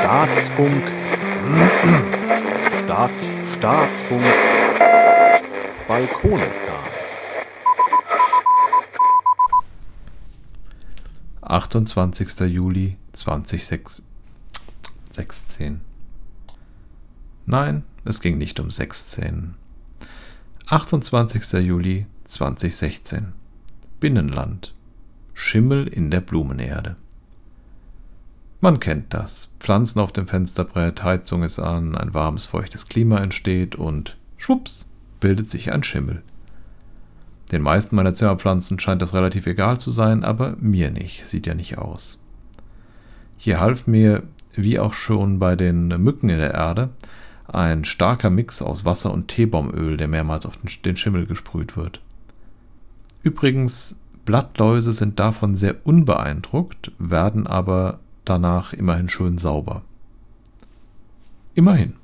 Staatsfunk. Staats, Staatsfunk. Balkonistan. 28. Juli 2016. Nein, es ging nicht um 16. 28. Juli 2016. Binnenland. Schimmel in der Blumenerde. Man kennt das. Pflanzen auf dem Fensterbrett, Heizung ist an, ein warmes, feuchtes Klima entsteht und schwupps, bildet sich ein Schimmel. Den meisten meiner Zimmerpflanzen scheint das relativ egal zu sein, aber mir nicht, sieht ja nicht aus. Hier half mir, wie auch schon bei den Mücken in der Erde, ein starker Mix aus Wasser und Teebaumöl, der mehrmals auf den Schimmel gesprüht wird. Übrigens, Blattläuse sind davon sehr unbeeindruckt, werden aber danach immerhin schön sauber. Immerhin.